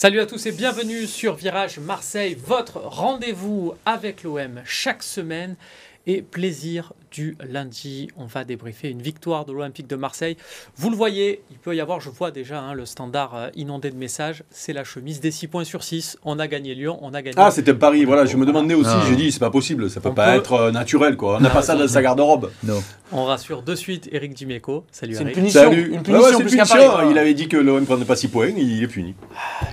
Salut à tous et bienvenue sur Virage Marseille, votre rendez-vous avec l'OM chaque semaine. Et plaisir du lundi. On va débriefer une victoire de l'Olympique de Marseille. Vous le voyez, il peut y avoir, je vois déjà hein, le standard euh, inondé de messages, c'est la chemise des 6 points sur 6. On a gagné Lyon, on a gagné. Ah, c'était Paris, voilà, je me demandais aussi, j'ai dit, c'est pas possible, ça peut pas être euh, naturel, quoi. On n'a pas ça dans sa garde-robe. Non. On rassure de suite Eric Dimeco. Salut Eric. Une punition. Salut. Une punition, punition. Il avait dit que l'OM ne prenait pas 6 points, il est puni.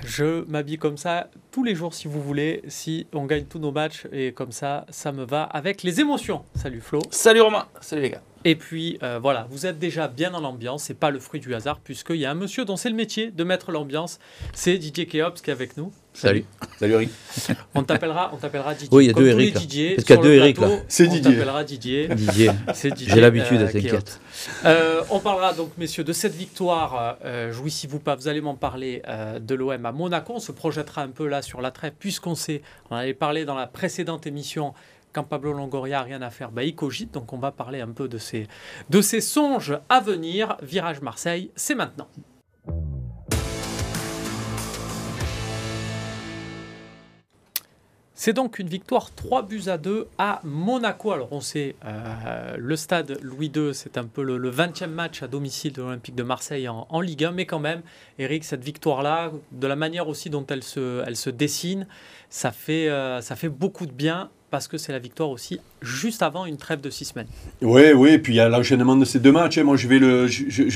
Je m'habille comme ça tous les jours si vous voulez, si on gagne tous nos matchs et comme ça, ça me va avec les émotions. Salut Flo. Salut Romain. Salut les gars. Et puis euh, voilà, vous êtes déjà bien dans l'ambiance, c'est pas le fruit du hasard, puisqu'il y a un monsieur dont c'est le métier de mettre l'ambiance, c'est Didier Keops qui est avec nous. Salut. Salut Eric. On t'appellera, on t'appellera Didier. Oui, il y a deux Eric. Parce qu'il y a deux Eric là. C'est Didier. On t'appellera Didier. Didier. C'est Didier. J'ai l'habitude, euh, t'inquiète. Euh, on parlera donc, messieurs, de cette victoire. Euh, jouissez-vous pas, vous allez m'en parler euh, de l'OM à Monaco. On se projettera un peu là sur la trêve, puisqu'on sait, on avait parlé dans la précédente émission quand Pablo Longoria a rien à faire, bah, il cogite. Donc on va parler un peu de ces, de ces songes à venir. Virage Marseille, c'est maintenant. C'est donc une victoire 3 buts à 2 à Monaco. Alors on sait, euh, le stade Louis II, c'est un peu le, 20e match à domicile de l'Olympique de Marseille en, Ligue 1. Mais quand même, Eric, cette victoire-là, de la manière aussi dont elle se, dessine, euh, ça fait beaucoup de bien parce que c'est la victoire aussi juste avant une trêve de six semaines. Oui, oui, et puis il y a l'enchaînement de ces deux matchs. Hein. Moi, je vais,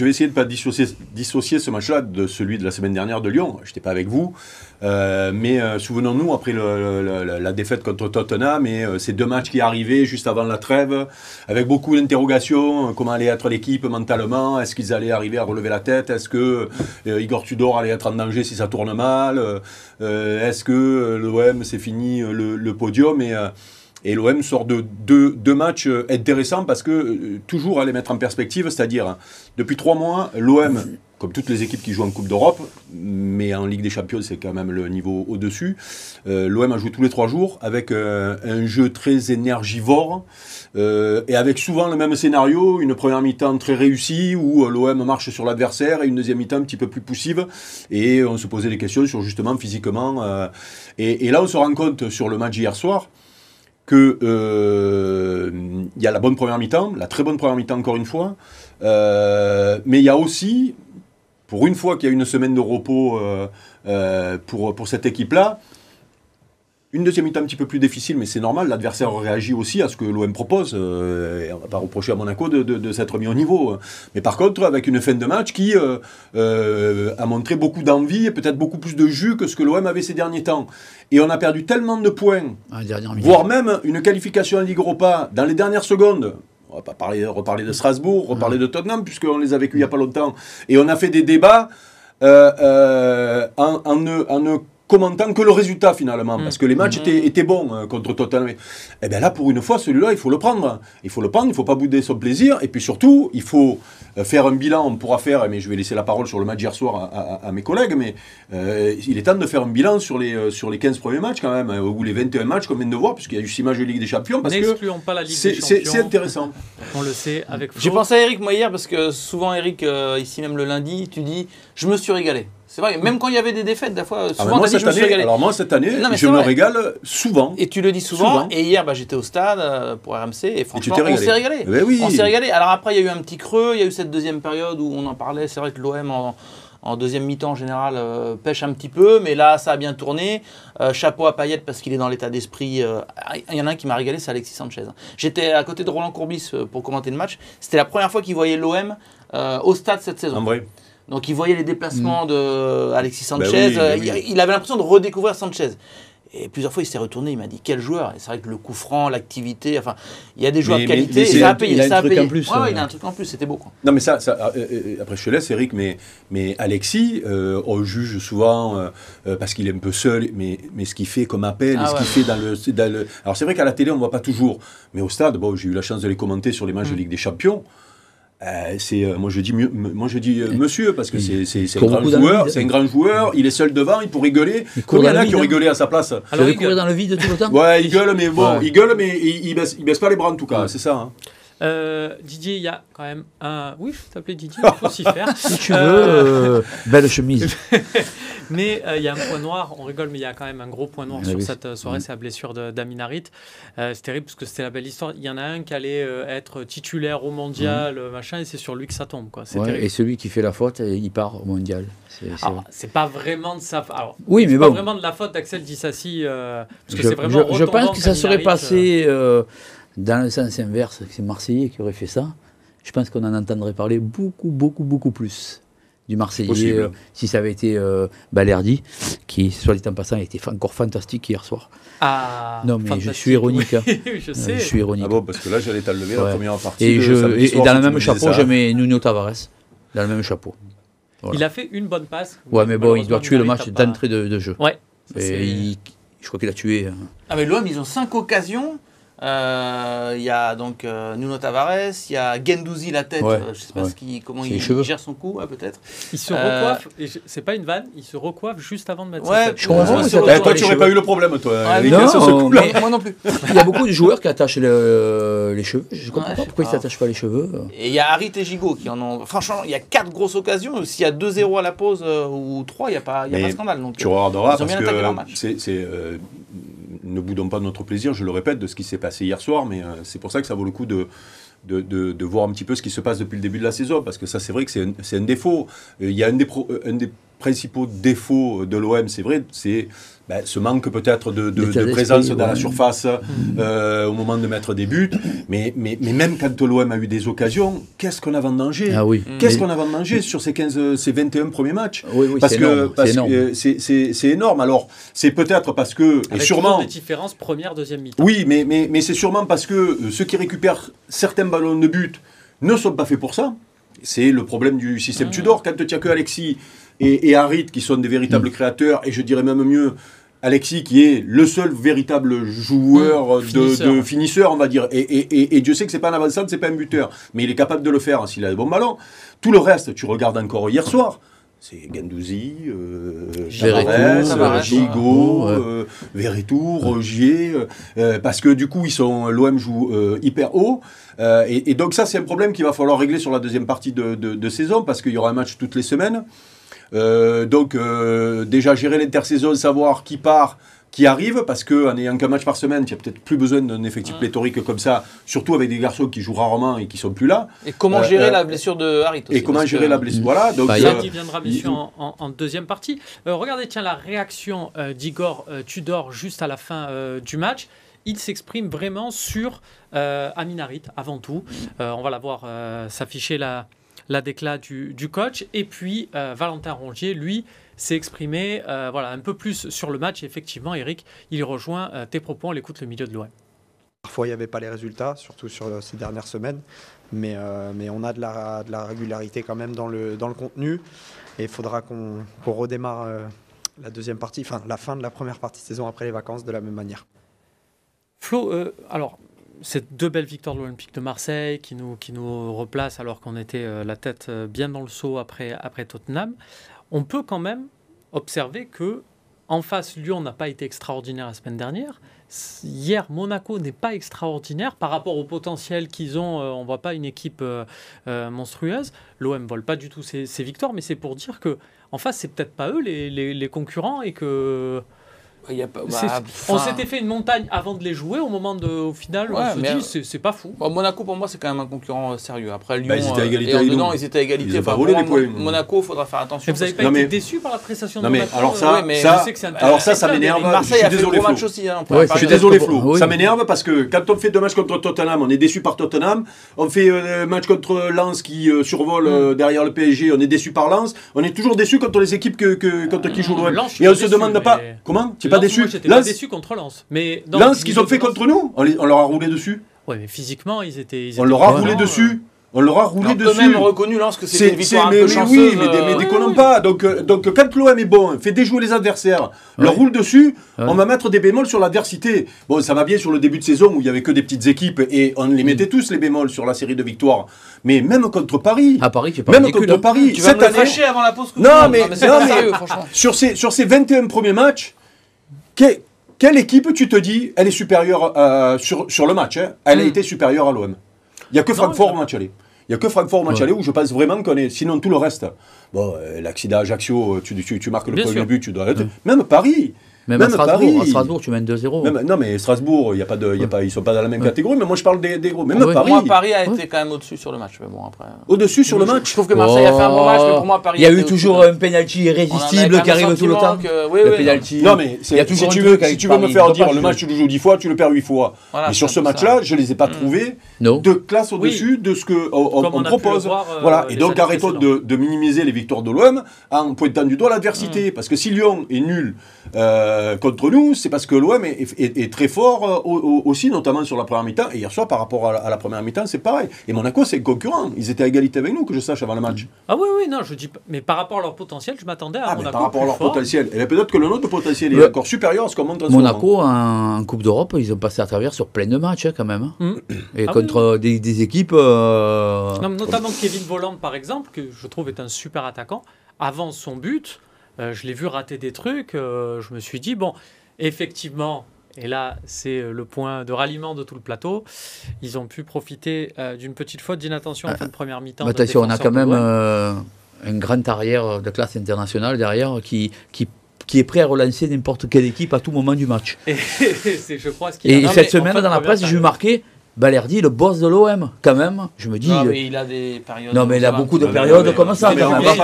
essayer de ne pas dissocier, dissocier ce match-là de celui de la semaine dernière de Lyon. Je n'étais pas avec vous. Euh, mais euh, souvenons-nous, après la défaite contre Tottenham, et euh, ces deux matchs qui arrivaient juste avant la trêve, avec beaucoup d'interrogations, comment allait être l'équipe mentalement, est-ce qu'ils allaient arriver à relever la tête, est-ce que Igor Tudor allait être en danger si ça tourne mal, est-ce que l'OM c'est fini le, le, podium et et l'OM sort de deux, matchs euh, intéressants parce que euh, toujours à les mettre en perspective, c'est-à-dire hein, depuis trois mois, l'OM, comme toutes les équipes qui jouent en Coupe d'Europe, mais en Ligue des Champions c'est quand même le niveau au-dessus, euh, l'OM a joué tous les trois jours avec un jeu très énergivore et avec souvent le même scénario, une première mi-temps très réussie où l'OM marche sur l'adversaire et une deuxième mi-temps un petit peu plus poussive et on se posait des questions sur justement physiquement. Et, là on se rend compte sur le match hier soir qu'il euh, y a la bonne première mi-temps, la très bonne première mi-temps encore une fois, euh, mais il y a aussi, pour une fois qu'il y a une semaine de repos euh, pour, pour cette équipe-là, une deuxième mi-temps un petit peu plus difficile, mais c'est normal, l'adversaire réagit aussi à ce que l'OM propose. Euh, et on ne va pas reprocher à Monaco de, de, s'être mis au niveau. Mais par contre, avec une fin de match qui euh, euh, a montré beaucoup d'envie et peut-être beaucoup plus de jus que ce que l'OM avait ces derniers temps. Et on a perdu tellement de points, voire même une qualification en Ligue Europa dans les dernières secondes. On va pas parler, reparler de Strasbourg, reparler de Tottenham, puisqu'on les a vécus il n'y a pas longtemps. Et on a fait des débats en, en, ne, en ne commentant que le résultat finalement, parce que les matchs mm. étaient, étaient, bons euh, contre Tottenham. Et eh bien là, pour une fois, celui-là, il faut le prendre. Il faut le prendre, il ne faut pas bouder son plaisir, et puis surtout, il faut euh, faire un bilan. On pourra faire, mais je vais laisser la parole sur le match hier soir à, mes collègues, mais euh, il est temps de faire un bilan sur les, sur les 15 premiers matchs quand même, ou les 21 matchs qu'on vient de voir, puisqu'il y a eu 6 matchs de Ligue des Champions. Parce que pas la Ligue des Champions. C'est intéressant. On le sait avec J'ai pensé à Eric moi hier, parce que souvent Eric, ici même le lundi, tu dis, je me suis régalé. C'est vrai, même quand il y avait des défaites, des fois, ah, souvent, moi, cette année, Alors moi, cette année, je me régale souvent. Et tu le dis souvent. Et hier, bah, j'étais au stade euh, pour RMC et franchement, on s'est régalé. Eh oui. On s'est régalé. Alors après, il y a eu un petit creux, il y a eu cette deuxième période où on en parlait. C'est vrai que l'OM en, deuxième mi-temps en général euh, pêche un petit peu, mais là ça a bien tourné. Euh, chapeau à Payet parce qu'il est dans l'état d'esprit. Il y en a un qui m'a régalé, c'est Alexis Sanchez. J'étais à côté de Roland Courbis pour commenter le match. C'était la première fois qu'il voyait l'OM au stade cette saison. vrai. Donc il voyait les déplacements mm. de Alexis bah Sanchez. Bah il, avait l'impression de redécouvrir Sanchez. Et plusieurs fois, il s'est retourné, il m'a dit quel joueur. Et c'est vrai que le coup franc, l'activité, enfin, il y a des joueurs de qualité. ça a payé. Il a un truc en plus. Ouais, il a un truc en plus, c'était beau. Quoi. Non, mais ça, ça euh, euh, après je te laisse, Eric, mais, mais Alexis, euh, on juge souvent parce qu'il est un peu seul, mais, mais ce qu'il fait comme appel, ah ce qu'il fait dans le, dans le. Alors c'est vrai qu'à la télé, on ne voit pas toujours, mais au stade, bon, j'ai eu la chance de les commenter sur les matchs de mm. Ligue des Champions. Euh, c'est euh, moi je dis moi je dis euh, monsieur parce que c'est un grand joueur, c'est un grand joueur, il est seul devant, il pourrait gueuler. Combien il y en a qui ont rigolé à sa place Alors il courir dans le vide tout le temps. Ouais, il gueule mais bon, il gueule mais il, baisse, il baisse pas les bras en tout cas, c'est ça. Hein. Euh, Didier, il y a quand même un. Oui, je t'appelais Didier, il faut s'y faire. si tu veux, euh, belle chemise. mais il y a un point noir, on rigole, mais il y a quand même un gros point noir ah sur cette soirée, mm. c'est la blessure d'Aminarit. c'est terrible parce que c'était la belle histoire. Il y en a un qui allait être titulaire au mondial, mm. machin, et c'est sur lui que ça tombe. Quoi. et celui qui fait la faute, il part au mondial. C'est pas vraiment de sa alors, oui, mais pas vraiment de la faute d'Axel Dissassi. Euh, parce que c'est vraiment je, je pense que ça serait passé euh, dans le sens inverse, c'est Marseillais qui aurait fait ça. Je pense qu'on en entendrait parler beaucoup, beaucoup, beaucoup plus du Marseillais euh, si ça avait été Balerdi, qui, soit dit en passant, était encore fantastique hier soir. Ah, non, mais je suis ironique. Hein. je sais. je suis ironique. Ah bon, parce que là, j'allais t'enlever ouais. la première partie. Et, je, et, dans le même chapeau, je mets Nuno Tavares. Dans le même chapeau. Il a fait une bonne passe. Ouais, mais bon, il doit tuer le match d'entrée de, de, jeu. Ouais. Et je crois qu'il a tué. Euh. Ah, mais l'OM, ils ont 5 occasions. Euh, il y a donc euh, Nuno Tavares, il y a Gendouzi la tête, je sais pas ce qui, comment il, gère son coup, peut-être. Il se recoiffe, c'est pas une vanne, il se recoiffe juste avant de mettre ouais, sa tête. Je comprends, eh, toi tu n'aurais pas eu le problème toi. Ah, non, sur ce moi non plus. il y a beaucoup de joueurs qui attachent les cheveux, je comprends pas pourquoi ils s'attachent pas les cheveux. Et il y a Harit et Gigot qui en ont, franchement il y a 4 grosses occasions, s'il y a 2-0 à la pause ou 3, il n'y a pas, y a pas de scandale. Donc, tu regarderas parce que c'est ne boudons pas notre plaisir, je le répète, de ce qui s'est passé hier soir, mais euh, c'est pour ça que ça vaut le coup de, de, voir un petit peu ce qui se passe depuis le début de la saison, parce que ça, c'est vrai que c'est un, un, défaut. Euh, il y a un des, euh, un des principaux défauts de l'OM, c'est vrai, c'est ben, ce manque peut-être de, de, présence dans la surface euh, au moment de mettre des buts. Mais, mais, mais même quand l'OM a eu des occasions, qu'est-ce qu'on avait en danger ah oui. Qu'est-ce qu'on avait en danger sur ces, 15, ces 21 premiers matchs oui, oui, Parce que c'est énorme. Alors, c'est peut-être parce que. Avec et sûrement. des différences première, deuxième mi-temps. Oui, mais, mais, mais c'est sûrement parce que euh, ceux qui récupèrent certains ballons de but ne sont pas faits pour ça. C'est le problème du système mmh. Tudor. Quand tu n'as que Alexis et, et Harit qui sont des véritables mmh. créateurs, et je dirais même mieux, Alexis qui est le seul véritable joueur mmh. de, finisseur. on va dire. Et, Dieu sait que c'est pas un avançant, c'est pas un buteur, mais il est capable de le faire s'il a le bon ballon. Tout le reste, tu regardes encore hier soir. C'est Gandouzi, euh, Tavares, Gigot, euh, Rogier, euh, parce que du coup, ils sont l'OM joue euh, hyper haut. Et, donc ça, c'est un problème qu'il va falloir régler sur la deuxième partie de, de saison, parce qu'il y aura un match toutes les semaines. Euh, donc euh, déjà gérer l'intersaison, savoir qui part, qui arrive, parce qu'en ayant qu'un match par semaine, tu n'as peut-être plus besoin d'un effectif pléthorique comme ça, surtout avec des garçons qui jouent rarement et qui sont plus là. Et comment gérer euh, la blessure de Harit Et comment gérer la blessure Voilà. Donc, bah, qui viendra bien sûr en, en, deuxième partie. regardez, tiens, la réaction d'Igor Tudor juste à la fin du match il s'exprime vraiment sur euh, Aminarit avant tout. on va la voir s'afficher là la déclat du, coach. Et puis euh, Valentin Rongier, lui, s'est exprimé euh, voilà, un peu plus sur le match. effectivement, Eric, il rejoint euh, tes propos, on l'écoute le milieu de l'OM. Parfois, il n'y avait pas les résultats, surtout sur ces dernières semaines. Mais, mais on a de la, de la, régularité quand même dans le, dans le contenu. Et il faudra qu'on redémarre la deuxième partie, enfin la fin de la première partie de saison après les vacances de la même manière. Flo, alors c'est deux belles victoires de l'Olympique de Marseille qui nous, qui nous replacent alors qu'on était euh, la tête euh, bien dans le saut après, après Tottenham. On peut quand même observer que en face, Lyon n'a pas été extraordinaire la semaine dernière. Hier, Monaco n'est pas extraordinaire par rapport au potentiel qu'ils ont. Euh, on ne voit pas une équipe monstrueuse. L'OM vole pas du tout ses, victoires, mais c'est pour dire que en face, c'est peut-être pas eux les, les concurrents et que bah, on s'était fait une montagne avant de les jouer. Au moment de, au final, on se dit euh, c'est pas fou. Monaco pour moi c'est quand même un concurrent euh, sérieux. Après Lyon, bah, ils étaient à égalité. Euh, dedans, ils étaient à égalité. Ils pas volé les points. Monaco, faudra faire attention. Mais vous n'avez pas été déçu par la prestation de Monaco alors ça, ça, alors ça, ça m'énerve. Marseille a fait un match aussi. Hein, je suis désolé Flo. Ça m'énerve parce que quand on fait deux matchs contre Tottenham, on est déçu par Tottenham. On fait un match contre Lens qui survole mm. derrière le PSG, on est déçu par Lens. On est toujours déçu contre les équipes contre qui jouent l'OM. Et on se demande pas comment? Pas déçu déçu contre Lens. Mais Lens, qu'ils ont fait contre nous, on, leur a roulé dessus. Ouais, mais physiquement, ils étaient. on leur a roulé dessus. On leur a roulé dessus. même reconnu Lens que c'était une victoire un mais, peu chanceuse. Oui, mais, mais, déconnons pas. Donc, euh, donc quand l'OM est bon, fait déjouer les adversaires, leur roule dessus, on va mettre des bémols sur l'adversité. Bon, ça va bien sur le début de saison où il y avait que des petites équipes et on les mettait tous les bémols sur la série de victoires. Mais même contre Paris. À Paris, tu Même contre hein. Paris. Tu vas me fâcher avant la pause. Non, mais, non, sérieux, franchement. Sur ces, sur ces 21 premiers matchs, quelle équipe, tu te dis, elle est supérieure euh, sur, sur le match hein, Elle a hmm. été supérieure à l'OM Il n'y a que Francfort au match aller. Il n'y a que Francfort au match aller où je pense vraiment qu'on est. Sinon, tout le reste. Bon, euh, l'accident Ajaccio, tu, tu, tu marques le premier but, tu dois arrêter. Même Paris. Même, à, Strasbourg, à Strasbourg, tu mènes 2-0. Non, mais Strasbourg, y a pas de, y a pas, ils ne sont pas dans la même catégorie, mais moi je parle des, des gros. Même Paris. Moi, Paris a été quand même au-dessus sur le match. Mais bon, après... Au-dessus sur le match Je trouve que Marseille a fait un bon match, mais pour moi, Paris. Il y a eu toujours un penalty irrésistible qui arrive tout le temps. Oui, le penalty. Non, mais si tu veux, si tu veux me faire dire le match, tu le joues 10 fois, tu le perds 8 fois. Mais sur ce match-là, je ne les ai pas mm. trouvés de classe au-dessus de ce qu'on propose. Voilà. Et donc, arrêtons de minimiser les victoires de l'OM en pointant du doigt l'adversité. Mm. Parce que si Lyon est nul euh, contre nous, c'est parce que l'OM est, très fort euh, aussi, notamment sur la première mi-temps. Et hier soir, par rapport à la, première mi-temps, c'est pareil. Et Monaco, c'est concurrent. Ils étaient à égalité avec nous, que je sache, avant le match. Ah oui, oui, non, je dis pas. Mais par rapport à leur potentiel, je m'attendais à ah, Monaco. par rapport à leur potentiel. Et peut-être que le nôtre potentiel est encore supérieur à ce qu'on montre en Monaco, en, Coupe d'Europe, ils ont passé à travers sur plein de matchs, hein, quand même. Hein. Mm. Et ah contre Des, équipes. Euh, notamment Kevin Voland, par exemple, que je trouve est un super attaquant. Avant son but, euh, je l'ai vu rater des trucs. Euh, je me suis dit, bon, effectivement, et là, c'est euh, le point de ralliement de tout le plateau. Ils ont pu profiter d'une petite faute d'inattention en fin de première mi-temps. attention, on a quand même un grand arrière de classe internationale derrière qui, qui, qui est prêt à relancer n'importe quelle équipe à tout moment du match. Et, je crois, ce et cette semaine, dans la presse, j'ai vu marquer Balerdi, le boss de l'OM, quand même. Je me dis. Non, mais il a des périodes. Non, mais il a beaucoup de périodes comme ça.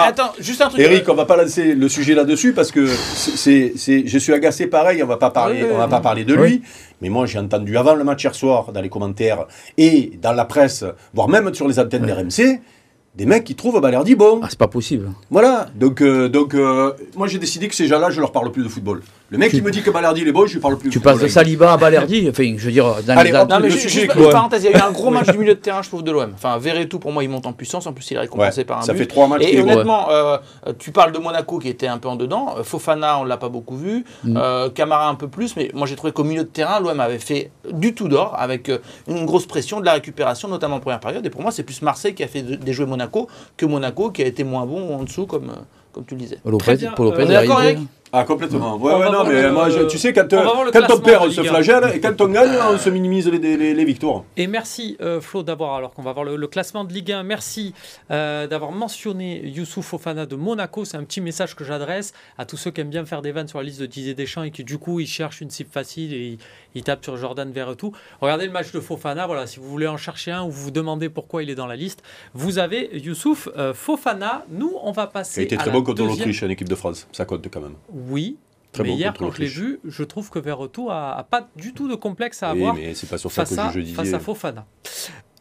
Attends, juste un truc. Eric, on va pas lancer le sujet là-dessus parce que c'est, je suis agacé pareil. On va pas parler, on va pas parler de lui. Mais moi, j'ai entendu avant le match hier soir dans les commentaires et dans la presse, voire même sur les antennes d'RMC, des mecs qui trouvent Balerdi bon. Ah, c'est pas possible. Voilà. Donc, euh, donc euh, moi, j'ai décidé que ces gens-là, je leur parle plus de football. Le mec qui me dit que Balerdi il est bon, je lui parle plus. Tu passes de Saliba à Balerdi, enfin, je veux dire, dans Allez, les non, mais juste, juste parenthèse, il y a eu un gros match du milieu de terrain, je trouve, de l'OM. Enfin, tout pour moi, il monte en puissance. En plus, il est récompensé par un ça but. fait trois matchs. Et honnêtement, euh, tu parles de Monaco qui était un peu en dedans. Fofana, on l'a pas beaucoup vu. Mm. Euh, Camara un peu plus, mais moi j'ai trouvé qu'au milieu de terrain, l'OM avait fait du tout d'or avec une grosse pression, de la récupération, notamment en première période. Et pour moi, c'est plus Marseille qui a fait déjouer Monaco que Monaco qui a été moins bon en dessous, comme, comme tu le disais. Pour Lopez, pour Lopez, Eric ah, complètement. Ouais, ouais, non, mais moi, tu sais, quand, on, quand on perd, on se flagelle, et quand on gagne, on se minimise les, les, victoires. Et merci, euh, Flo, d'avoir, alors qu'on va voir le, classement de Ligue 1, merci euh, d'avoir mentionné Youssouf Fofana de Monaco. C'est un petit message que j'adresse à tous ceux qui aiment bien faire des vannes sur la liste de Didier Deschamps et qui, du coup, ils cherchent une cible facile et ils, tapent sur Jordan tout. Regardez le match de Fofana, voilà, si vous voulez en chercher un ou vous vous demandez pourquoi il est dans la liste, vous avez Youssouf euh, Fofana. Nous, on va passer. Il a été très bon contre l'Autriche en équipe de France, ça compte quand même. Oui, mais hier, quand je l'ai vu, je trouve que Verretou a, pas du tout de complexe à avoir mais pas sur face, à, face à Fofana.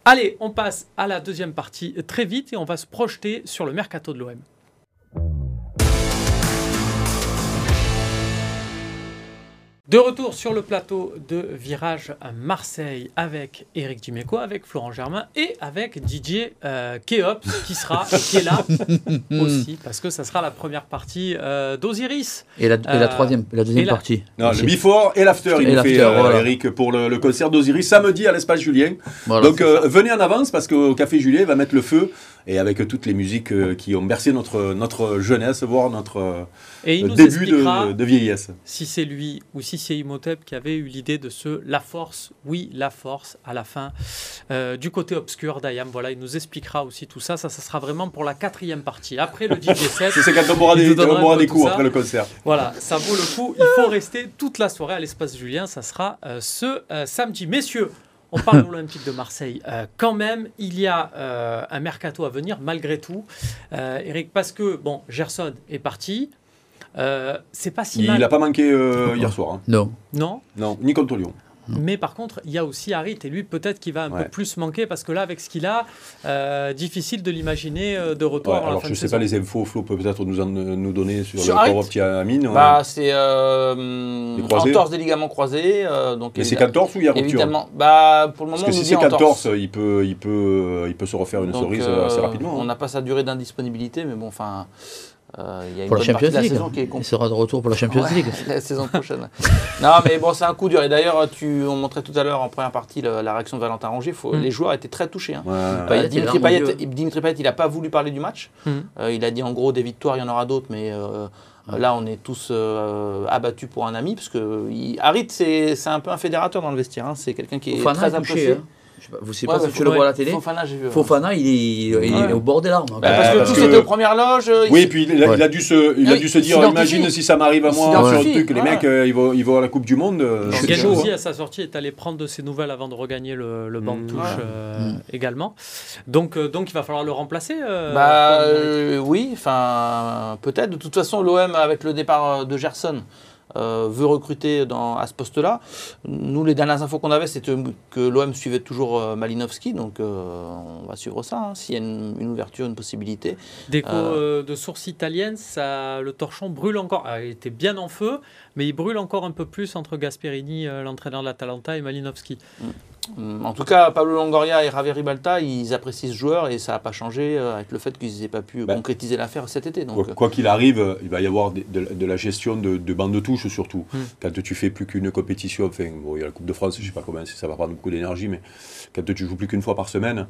Allez, on passe à la deuxième partie très vite et on va se projeter sur le mercato de l'OM. De retour sur le plateau de Virage à Marseille avec Eric Dimeco, avec Florent Germain et avec Didier euh, Keops qui sera qui est là aussi parce que ça sera la première partie euh, d'Osiris. Et, la, euh, troisième, la deuxième partie. le before et l'after, il fait Eric pour le, concert d'Osiris samedi à l'espace Julien. Donc venez en avance parce qu'au Café Julien va mettre le feu et avec toutes les musiques qui ont bercé notre, notre jeunesse, voire notre début de, de, vieillesse. Si c'est lui ou si c'est Imhotep qui avait eu l'idée de ce La Force, oui, La Force, à la fin, euh, du côté obscur d'Ayam. Voilà, il nous expliquera aussi tout ça. Ça, ça sera vraiment pour la quatrième partie. Après le DJ 7. C'est quand on aura des, coups après le concert. Voilà, ça vaut le coup. Il faut rester toute la soirée à l'espace Julien. Ça sera euh, ce euh, samedi. Messieurs, on parle de l'Olympique de Marseille. quand même, il y a un mercato à venir, malgré tout. Eric, parce que, bon, Gerson est parti. Euh, c'est pas si il mal. Il n'a pas manqué euh, hier soir. Hein. Non. Non? Non, ni contre Lyon. Mais par contre, il y a aussi Harit, et lui, peut-être qu'il va un peu plus manquer, parce que là, avec ce qu'il a, euh, difficile de l'imaginer de retour. alors, je ne sais pas les infos, Flo peut peut-être nous, nous donner sur, sur le petit Amine. Bah, c'est euh, entorse des ligaments croisés. donc, Mais c'est 14 ou il y a rupture Évidemment. Bah, pour le moment, parce que si c'est 14, il peut, il, peut, il peut se refaire une cerise assez rapidement. On hein. n'a pas sa durée d'indisponibilité, mais bon, enfin. Euh, il y a une pour la Champions League. Qui est il sera de retour pour la Champions League. la saison prochaine. non, mais bon, c'est un coup dur. Et d'ailleurs, tu, on montrait tout à l'heure en première partie la, réaction de Valentin Rongier. Faut, mm. Les joueurs étaient très touchés. Hein. Ouais, Dimitri, Payet, Dimitri, Payet, il n'a pas voulu parler du match. Mm. Euh, il a dit en gros des victoires, il y en aura d'autres, mais euh, là, on est tous euh, abattus pour un ami. Parce que Harit, c'est un peu un fédérateur dans le vestiaire. Hein. C'est quelqu'un qui est très apprécié. Hein. Vous savez pas si tu le vois à la télé Fofana, j'ai vu. Fofana, il est, il est au bord des larmes. Bah, parce que tout c'était aux premières loges. Oui, et puis il a, dû se, il a dû se dire imagine si ça m'arrive à moi sur le truc, les mecs, ils vont, ils vont à la Coupe du Monde. Gendouzi, à sa sortie, est allé prendre de ses nouvelles avant de regagner le, banc de mm. touche mm. également. Donc, donc il va falloir le remplacer. Bah oui, enfin peut-être. De toute façon, l'OM avec le départ de Gerson. Euh, veut recruter dans, à ce poste-là. Nous, les dernières infos qu'on avait, c'était que l'OM suivait toujours euh, Malinowski, donc euh, on va suivre ça, hein, s'il y a une, ouverture, une possibilité. Déco de source italienne, ça, le torchon brûle encore. Ah, il était bien en feu, mais il brûle encore un peu plus entre Gasperini, l'entraîneur de l'Atalanta, et Malinowski. Mm. En tout cas, Pablo Longoria et Javier Ribalta, ils apprécient ce joueur et ça n'a pas changé euh, avec le fait qu'ils n'aient pas pu bah, concrétiser l'affaire cet été. Donc. Quoi qu'il arrive, il va y avoir de, la gestion de, de bande de touche surtout. Hmm. Quand tu fais plus qu'une compétition, enfin, il y a la Coupe de France, je ne sais pas comment, ça va prendre beaucoup d'énergie, mais quand tu joues plus qu'une fois par semaine,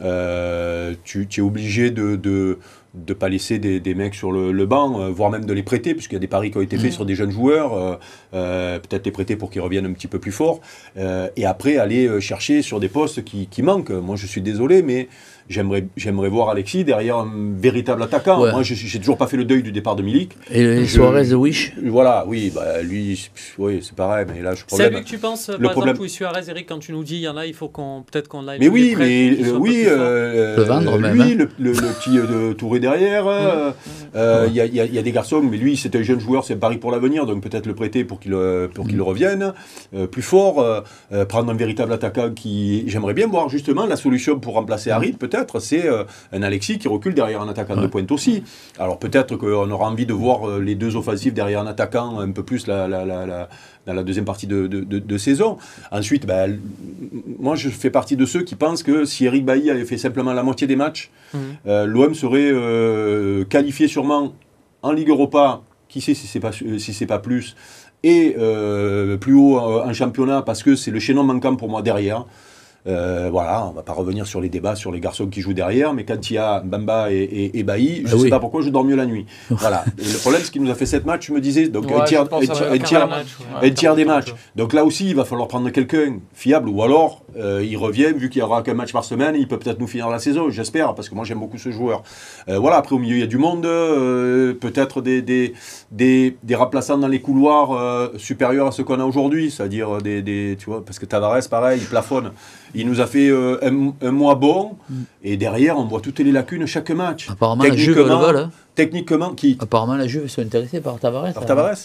euh, tu, es obligé de, de pas laisser des, mecs sur le, banc, euh, voire même de les prêter, puisqu'il y a des paris qui ont été faits mm. sur des jeunes joueurs, euh, peut-être les prêter pour qu'ils reviennent un petit peu plus fort, et après aller chercher sur des postes qui, qui manquent. Moi, je suis désolé, mais j'aimerais, j'aimerais voir Alexis derrière un véritable attaquant. Moi, je n'ai toujours pas fait le deuil du départ de Milik. Et Suarez de Wish Voilà, oui, bah, lui, oui, c'est pareil, mais là, je C'est à lui que tu penses, le par problème... exemple, Suarez, Eric, quand tu nous dis, il y en a, il faut qu'on, peut-être qu'on l'aille. Mais oui, mais euh, oui, euh, le vendre même. Lui, hein. le, petit euh, Touré derrière. Euh, il y, a, y, a des garçons, mais lui, c'est un jeune joueur, c'est Paris pour l'avenir, donc peut-être le prêter pour qu'il, pour qu'il mm. revienne plus fort, prendre un véritable attaquant qui, j'aimerais bien voir justement la solution pour remplacer Harid, peut-être c'est euh, un Alexis qui recule derrière un attaquant de pointe aussi. Alors peut-être qu'on aura envie de voir euh, les deux offensifs derrière un attaquant un peu plus la, dans la deuxième partie de, saison. Ensuite, ben, moi je fais partie de ceux qui pensent que si Eric Bailly avait fait simplement la moitié des matchs, mmh. euh, l'OM serait qualifié sûrement en Ligue Europa, qui sait si c'est pas, si c'est pas plus, et plus haut en championnat parce que c'est le chaînon manquant pour moi derrière. Euh, voilà, on va pas revenir sur les débats sur les garçons qui jouent derrière, mais quand il y a Bamba et, et, Bailly, je ne ah sais pas pourquoi je dors mieux la nuit. voilà. le problème, c'est qu'il nous a fait 7 matchs, je me disais, donc un tiers, des matchs. Donc là aussi, il va falloir prendre quelqu'un fiable, ou alors euh, il revient, vu qu'il n'y aura qu'un match par semaine, il peut peut-être nous finir la saison, j'espère, parce que moi j'aime beaucoup ce joueur. Euh, voilà, après au milieu, il y a du monde, peut-être des, des, des, des, remplaçants dans les couloirs supérieurs à ce qu'on a aujourd'hui, c'est-à-dire des, des, tu vois, parce que Tavares, pareil, il plafonne. Il nous a fait euh, un, mois bon, mm. et derrière, on voit toutes les lacunes chaque match. Apparemment, la Juve le hein. Techniquement, qui Apparemment, la Juve sont intéressés par Tavares. Par Tavares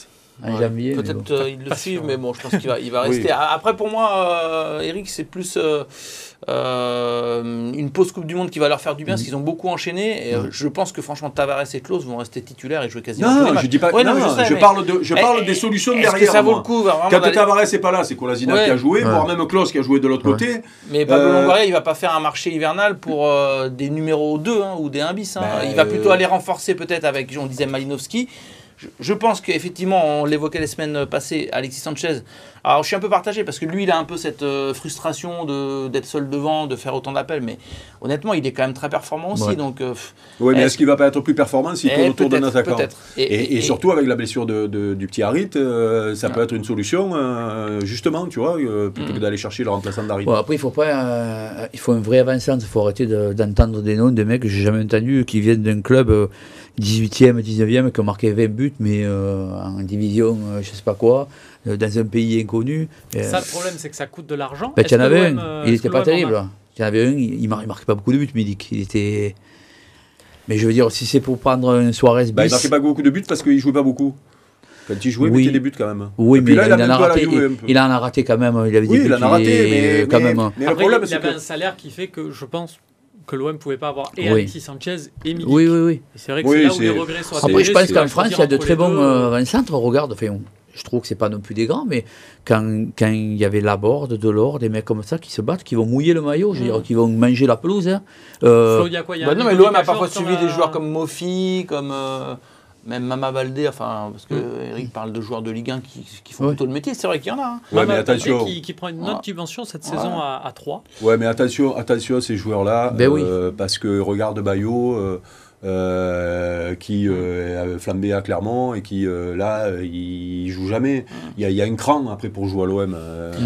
Peut-être euh, il le suit, mais bon, je pense qu'il va, il va rester. Après, pour moi, euh, Eric, c'est plus euh, une pause Coupe du Monde qui va leur faire du bien, parce mm. qu'ils ont beaucoup enchaîné. Et je pense que franchement, Tavares et Klose vont rester titulaires et jouer quasiment non, tous les matchs. Je dis pas. non, je, parle de, je parle des solutions derrière. Que ça vaut le coup Quand Tavares n'est pas là, c'est Kolasinac qui a joué, voire même Klose qui a joué de l'autre côté. Mais Pablo Longoria, il va pas faire un marché hivernal pour des numéros 2 hein, ou des 1 bis. Hein. Ben, il va plutôt aller renforcer peut-être avec, on disait Malinowski je, pense qu'effectivement, on l'évoquait les semaines passées, Alexis Sanchez. Alors, je suis un peu partagé parce que lui, il a un peu cette euh, frustration d'être seul devant, de faire autant d'appels, mais honnêtement, il est quand même très performant aussi. Donc, euh, oui, mais est-ce qu'il va pas être plus performant s'il tourne autour d'un attaquant et, et, surtout avec la blessure de, du petit Harit, euh, ça peut être une solution, justement, tu vois, plutôt que mm. d'aller chercher le remplaçant d'Harit. après, il faut pas, il faut un vrai avancement. Il faut arrêter d'entendre des noms de mecs que j'ai jamais entendu qui viennent d'un club. 18e, 19e, qui ont marqué 20 buts, mais euh, en division, je euh, je sais pas quoi, dans un pays inconnu. Ça, le problème, c'est que ça coûte de l'argent. Ben, il y en avait un, il n'était pas terrible. Il y en avait un, il ne marquait pas beaucoup de buts, mais il était. Mais je veux dire, si c'est pour prendre un Suarez bah, il marquait pas beaucoup de buts parce qu'il jouait pas beaucoup. Quand il jouait, il mettait des buts quand même. Oui, mais il, en a raté, il, en a raté quand même. Il avait oui, il en a raté, mais, quand même. Mais, le problème, il avait un salaire qui fait que je pense que l'OM ne pouvait pas avoir et Alexis Sanchez et Milik. Oui, oui, oui. C'est vrai que c'est là où les regrets sont Après, je pense qu'en France, il y a de très bons euh, centres. Regarde, enfin, je trouve que c'est pas non plus des grands, mais quand, quand il y avait Laborde, Delors, des mecs comme ça qui se battent, qui vont mouiller le maillot, je veux dire, qui vont manger la pelouse. Hein. Euh, bah non, mais l'OM a parfois suivi des joueurs comme Mofi, comme. Euh, même Mama Baldé, enfin, parce que mm. Eric parle de joueurs de Ligue 1 qui, qui font plutôt le métier, c'est vrai qu'il y en a. Hein. Ouais, mais attention. Qui, qui, prend une autre dimension cette saison à, à, 3. Ouais, mais attention, attention à ces joueurs-là, ben euh, parce que regarde Bayo. Euh, euh, qui euh, a flambé à Clermont et qui là il joue jamais. Il y, a, il y, a un cran après pour jouer à l'OM.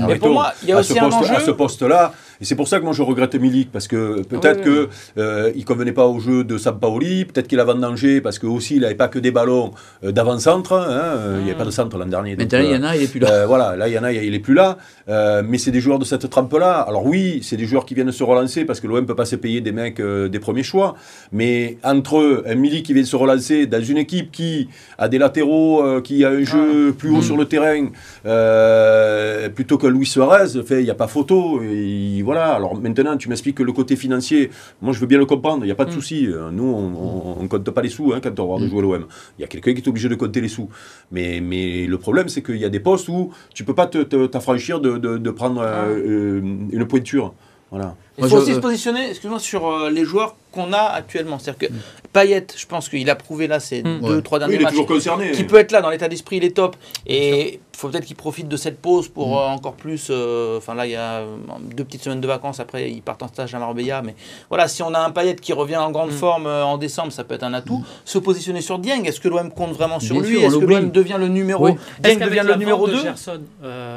mais pour moi, il y a aussi un enjeu. À ce poste-là, Et c'est pour ça que moi je regrette Milik, parce que peut-être qu'il euh, ne convenait pas au jeu de Sampaoli, peut-être qu'il avait danger parce que aussi il n'avait pas que des ballons euh, d'avant-centre. Hein, euh, il n'y avait pas de centre l'an dernier. Maintenant, il y en a, il n'est plus là. voilà, là, il y en a, il n'est plus là. mais c'est des joueurs de cette trempe-là. Alors oui, c'est des joueurs qui viennent se relancer parce que l'OM ne peut pas se payer des mecs des premiers choix. Mais entre eux, un Milik qui vient se relancer dans une équipe qui a des latéraux, qui a un jeu plus haut mm. sur le terrain, plutôt que Luis Suarez, il n'y a pas photo. Voilà. Alors maintenant, tu m'expliques que le côté financier, moi je veux bien le comprendre, il n'y a pas de mm. souci. Nous, on ne compte pas les sous hein, quand on va de mm. jouer l'OM. Il y a quelqu'un qui est obligé de compter les sous. Mais, mais le problème, c'est qu'il y a des postes où tu ne peux pas t'affranchir de, de, prendre ah. euh, une pointure. Voilà. Il faut aussi se positionner, excuse-moi, sur euh, les joueurs qu'on a actuellement. C'est-à-dire que mm. Payet, je pense qu'il a prouvé là ces mm. deux, trois derniers matchs. Qui peut être là dans l'état d'esprit, il est top. Et il faut peut-être qu'il profite de cette pause pour mm. euh, encore plus. Euh, enfin là, il y a deux petites semaines de vacances. Après, il part en stage à Marbella. Mais voilà, si on a un Payet qui revient en grande forme en décembre, ça peut être un atout. Se positionner sur Dieng, est-ce que l'OM compte vraiment sur lui? Est-ce que l'OM devient le numéro Dieng devient le numéro 2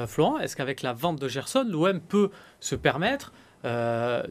Florent, est-ce qu'avec la vente de Gerson, l'OM peut se permettre euh,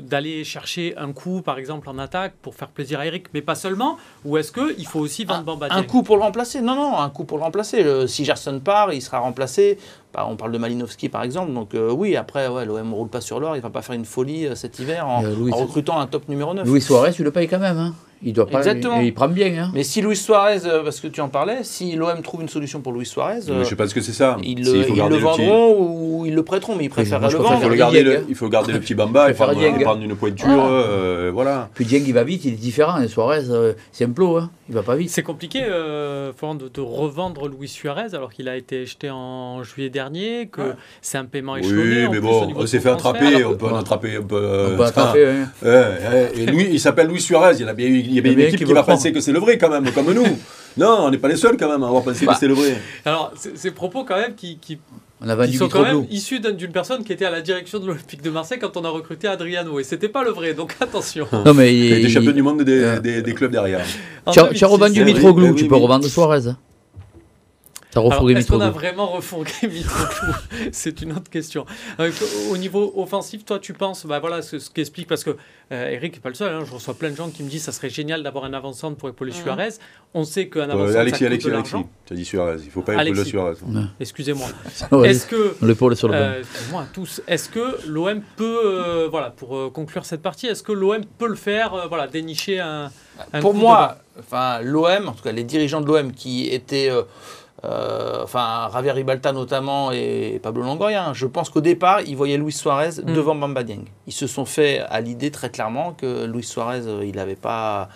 d'aller chercher un coup, par exemple, en attaque pour faire plaisir à Eric, mais pas seulement Ou est-ce qu'il faut aussi vendre Bamba Un coup pour le remplacer? Non, non, un coup pour le remplacer. si Gerson part, il sera remplacé. Bah, on parle de Malinowski, par exemple. Donc euh, oui, après, ouais, l'OM ne roule pas sur l'or. Il ne va pas faire une folie euh, cet hiver en, recrutant un top numéro 9. Louis Suarez, tu le payes quand même. Hein il doit pas. Exactement. Il, prend bien. Hein. Mais si Luis Suarez, euh, parce que tu en parlais, si l'OM trouve une solution pour Luis Suarez, je sais pas ce que c'est ça. Ils, le, vendront ou ils le prêteront, mais ils préfèrent le vendre. Il faut, garder le, il faut garder le petit Bamba et prendre, une pointure. Euh, voilà. Puis Dieng, il va vite, il est différent. Et Suarez, euh, c'est un plot, hein. il va pas vite. C'est compliqué de, de, revendre Luis Suarez alors qu'il a été jeté en juillet dernier, que c'est un paiement échelonné. Oui, mais bon, on s'est fait attraper, on peut en attraper un peu. On peut attraper, Et lui, il s'appelle Luis Suarez, il y a bien une équipe qui va penser que c'est le vrai quand même, comme nous. Non, on n'est pas les seuls quand même à avoir pensé que bah. c'est le vrai. Alors, ces propos quand même qui, qui, sont quand même issus d'une personne qui était à la direction de l'Olympique de Marseille quand on a recruté Adriano. Et c'était pas le vrai, donc attention. Non, mais il, y a des champions du monde des, des, des clubs derrière. Tu as revendu Mitroglou, tu peux revendre Suarez. Est-ce qu'on a vraiment refourgué Mitroglou C'est une autre question. Euh, au niveau offensif, toi, tu penses, bah voilà, ce, ce qui explique, parce que euh, Eric n'est pas le seul, hein, je reçois plein de gens qui me disent ça serait génial d'avoir un avant-centre pour épauler Suarez. On sait qu'un avant-centre. Alexis, ça Alexis, Alexis, tu as dit Suarez, il ne faut pas épauler Suarez. Excusez-moi. Est-ce que. L'épaule sur le euh, Moi, tous. Est-ce que l'OM peut, voilà, pour conclure cette partie, est-ce que l'OM peut le faire, voilà, dénicher un. un pour moi, enfin, l'OM, en tout cas les dirigeants de l'OM qui étaient. Euh, enfin Javier Ribalta notamment et Pablo Longoria. Je pense qu'au départ, ils voyaient Luis Suarez mm. devant Bamba Dieng. Ils se sont fait à l'idée très clairement que Luis Suarez, euh, il n'avait pas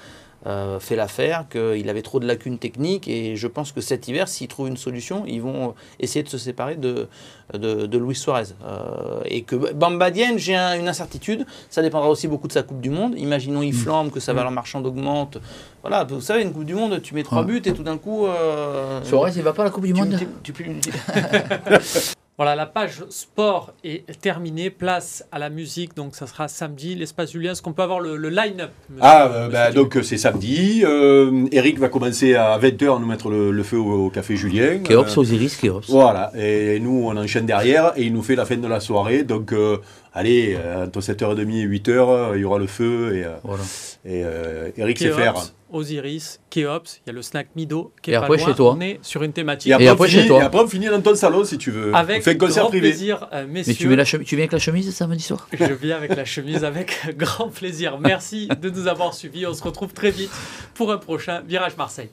euh, fait l'affaire, qu'il avait trop de lacunes techniques. Et je pense que cet hiver, s'ils trouvent une solution, ils vont essayer de se séparer de, de, Luis Suarez. Euh, et que Bamba Dieng, j'ai une incertitude. Ça dépendra aussi beaucoup de sa Coupe du Monde. Imaginons, il mm. flambe, que sa valeur marchande augmente. Voilà, vous savez, une Coupe du Monde, tu mets trois buts et tout d'un coup. Euh, Suarez, il va pas à la Coupe du Monde tu, Voilà, la page sport est terminée. Place à la musique. Donc, ça sera samedi. L'espace Julien, est-ce qu'on peut avoir le, line-up Ah, euh, bah, donc c'est samedi. Euh, Eric va commencer à 20h à nous mettre le, feu au, café Julien. Kéops, Osiris, Kéops. Voilà. Et nous, on enchaîne derrière et il nous fait la fin de la soirée. Donc, euh, allez, entre 7h30 et 8h, il y aura le feu. Et, voilà. et Eric sait faire. Osiris, Keops, il y a le snack Mido qui est et après chez toi. On est sur une thématique. Et après, chez toi. Et après on finit dans ton salon si tu veux. Avec on fait concert grand privé. plaisir, euh, messieurs. Mais tu, mets la tu viens avec la chemise samedi soir? Je viens avec la chemise avec grand plaisir. Merci de nous avoir suivis. On se retrouve très vite pour un prochain Virage Marseille.